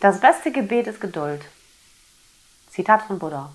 Das beste Gebet ist Geduld. Zitat von Buddha.